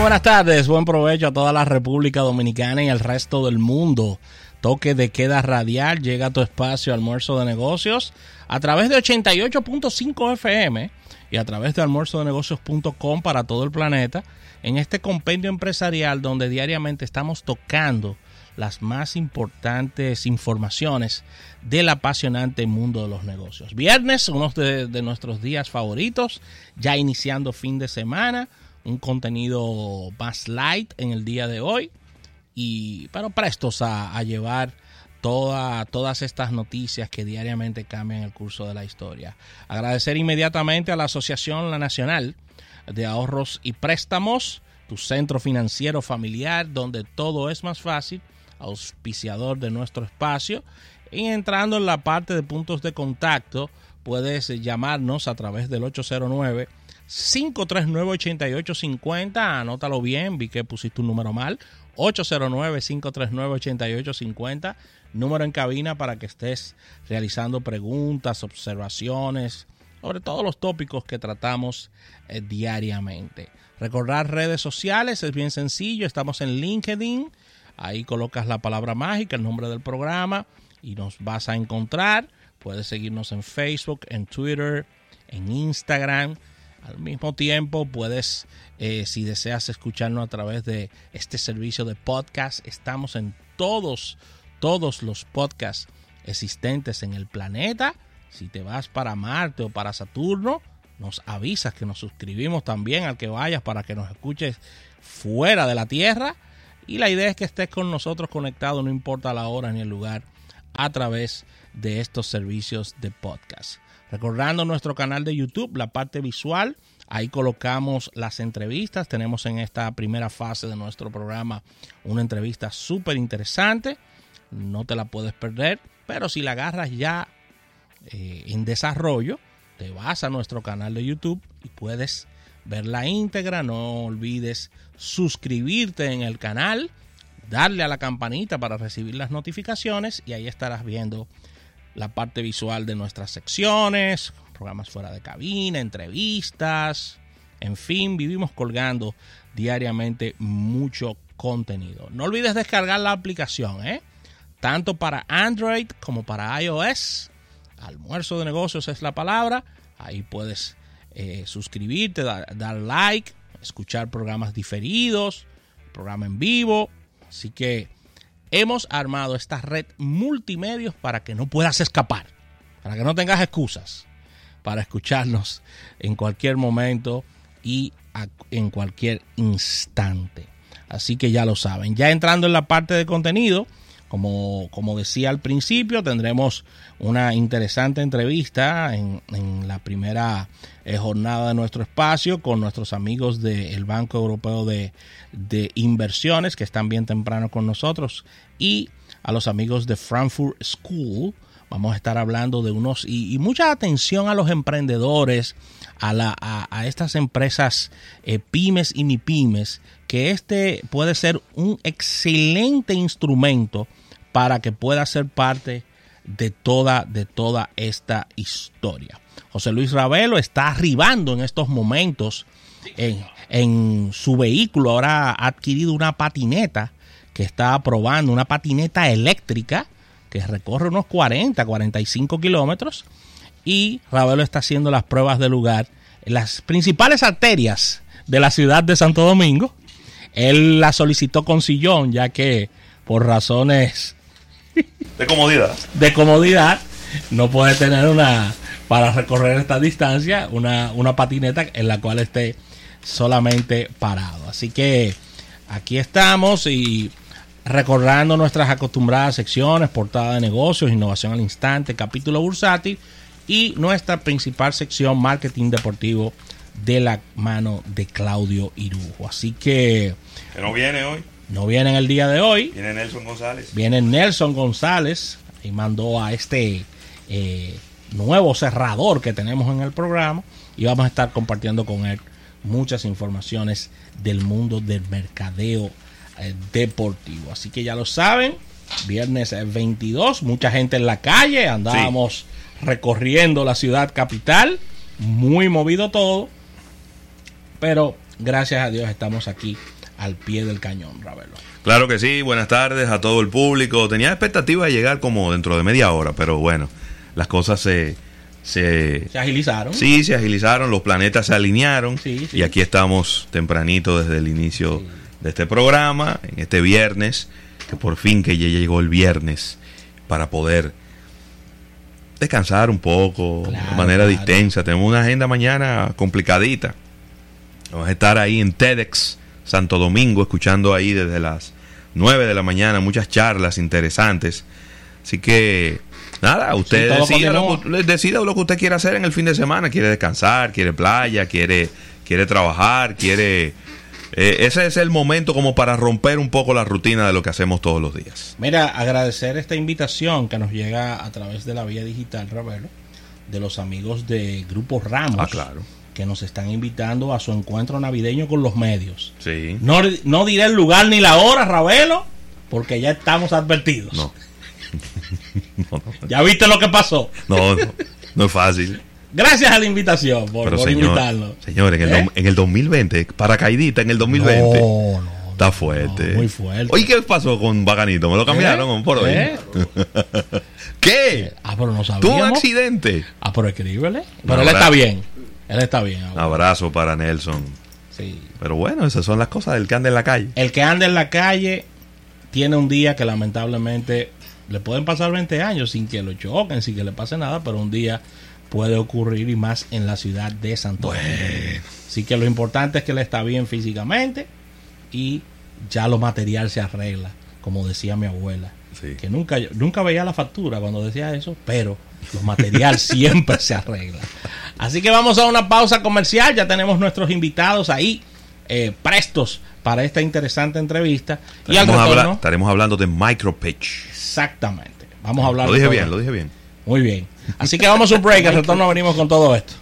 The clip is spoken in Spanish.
buenas tardes, buen provecho a toda la República Dominicana y el resto del mundo. Toque de queda radial, llega a tu espacio almuerzo de negocios a través de 88.5 FM y a través de almuerzodenegocios.com para todo el planeta en este compendio empresarial donde diariamente estamos tocando las más importantes informaciones del apasionante mundo de los negocios. Viernes, uno de, de nuestros días favoritos, ya iniciando fin de semana un contenido más light en el día de hoy y pero prestos a, llevar toda, todas estas noticias que diariamente cambian el curso de la historia. Agradecer inmediatamente a la Asociación La Nacional de Ahorros y Préstamos, tu centro financiero familiar donde todo es más fácil, auspiciador de nuestro espacio. Y entrando en la parte de puntos de contacto, puedes llamarnos a través del 809 539-8850. Anótalo bien, vi que pusiste un número mal. 809-539-8850. Número en cabina para que estés realizando preguntas, observaciones sobre todos los tópicos que tratamos eh, diariamente. Recordar redes sociales es bien sencillo. Estamos en LinkedIn. Ahí colocas la palabra mágica, el nombre del programa y nos vas a encontrar. Puedes seguirnos en Facebook, en Twitter, en Instagram al mismo tiempo, puedes, eh, si deseas escucharnos a través de este servicio de podcast, estamos en todos, todos los podcasts existentes en el planeta. Si te vas para Marte o para Saturno, nos avisas que nos suscribimos también al que vayas para que nos escuches fuera de la Tierra. Y la idea es que estés con nosotros conectado, no importa la hora ni el lugar, a través de estos servicios de podcast. Recordando nuestro canal de YouTube, la parte visual, ahí colocamos las entrevistas. Tenemos en esta primera fase de nuestro programa una entrevista súper interesante. No te la puedes perder, pero si la agarras ya eh, en desarrollo, te vas a nuestro canal de YouTube y puedes ver la íntegra. No olvides suscribirte en el canal, darle a la campanita para recibir las notificaciones y ahí estarás viendo la parte visual de nuestras secciones, programas fuera de cabina, entrevistas, en fin, vivimos colgando diariamente mucho contenido. No olvides descargar la aplicación, ¿eh? tanto para Android como para iOS. Almuerzo de negocios es la palabra. Ahí puedes eh, suscribirte, dar, dar like, escuchar programas diferidos, programa en vivo. Así que hemos armado esta red multimedios para que no puedas escapar, para que no tengas excusas para escucharnos en cualquier momento y en cualquier instante. Así que ya lo saben. Ya entrando en la parte de contenido, como, como decía al principio, tendremos una interesante entrevista en, en la primera eh, jornada de nuestro espacio con nuestros amigos del Banco Europeo de, de, Inversiones que están bien temprano con nosotros y a los amigos de Frankfurt School. Vamos a estar hablando de unos y, mucha atención a los emprendedores, a, la, a, estas empresas eh, pymes y mi pymes, que este puede ser un excelente instrumento para que pueda ser parte de toda, de toda esta historia. José Luis Ravelo está arribando en estos momentos en, en, su vehículo. Ahora ha adquirido una patineta que está probando, una patineta eléctrica que recorre unos 40, 45 kilómetros. Y Ravelo está haciendo las pruebas de lugar en las principales arterias de la ciudad de Santo Domingo. Él la solicitó con sillón, ya que por razones de comodidad. De comodidad, no puede tener una, para recorrer esta distancia, una, una patineta en la cual esté solamente parado. Así que aquí estamos y recordando nuestras acostumbradas secciones, portada de negocios, innovación al instante, capítulo bursátil y nuestra principal sección, marketing deportivo de la mano de Claudio Irujo. Así que... Que no viene hoy. No viene en el día de hoy. Viene Nelson González. Viene Nelson González y mandó a este eh, nuevo cerrador que tenemos en el programa y vamos a estar compartiendo con él muchas informaciones del mundo del mercadeo deportivo. Así que ya lo saben, viernes 22, mucha gente en la calle, andábamos sí. recorriendo la ciudad capital, muy movido todo, pero gracias a Dios estamos aquí al pie del cañón, Ravelo. Claro que sí, buenas tardes a todo el público. Tenía expectativa de llegar como dentro de media hora, pero bueno, las cosas se... Se, se agilizaron. Sí, se agilizaron, los planetas se alinearon sí, sí. y aquí estamos tempranito desde el inicio sí. De este programa, en este viernes, que por fin que ya llegó el viernes para poder descansar un poco Claro, de manera claro. distensa. Tenemos una agenda mañana complicadita. Vamos a estar ahí en TEDx Santo Domingo, escuchando ahí desde las 9 de la mañana muchas charlas interesantes. Así que, nada, usted todo decida, lo, que- decida lo que usted quiere hacer en el fin de semana. Quiere descansar, quiere playa, quiere, quiere trabajar, quiere... eh, ese es el momento como para romper un poco la rutina de lo que hacemos todos los días. Mira, agradecer esta invitación que nos llega a través de la vía digital, Ravelo, de los amigos de Grupo Ramos, Ah, claro. que nos están invitando a su encuentro navideño con los medios. Sí. No, no diré el lugar ni la hora, Ravelo, porque ya estamos advertidos. No. no, no, ¿Ya viste lo que pasó? no, no, no es fácil. Gracias a la invitación por, por señor, invitarnos. señor en, el, ¿Eh? en el 2020, paracaidita en el 2020. No, no, Está fuerte. no, muy fuerte. Oye, ¿qué pasó con Bacanito? ¿Me lo cambiaron ¿Eh? por hoy? ¿Eh? ¿Qué? Ah, pero no ¿Tuvo un sabíamos. accidente? Ah, pero escríbele. Pero él está bien. Él está bien. Abrazo para Nelson. Sí. Pero bueno, esas son las cosas del que anda en la calle. El que anda en la calle tiene un día que lamentablemente le pueden pasar 20 años sin que lo choquen, sin que le pase nada, pero un día puede ocurrir y más en la ciudad de Santo Domingo. Así que lo importante es que él está bien físicamente y ya lo material se arregla, como decía mi abuela. Sí. Que nunca, nunca veía la factura cuando decía eso, pero lo material siempre se arregla. Así que vamos a una pausa comercial. Ya tenemos nuestros invitados ahí eh, prestos para esta interesante entrevista. Y al Estaremos, habla- estaremos hablando de micropitch. exactamente. Vamos a hablar Lo dije bien, lo dije bien. Muy bien. Así que vamos a un break. Al retorno venimos con todo esto.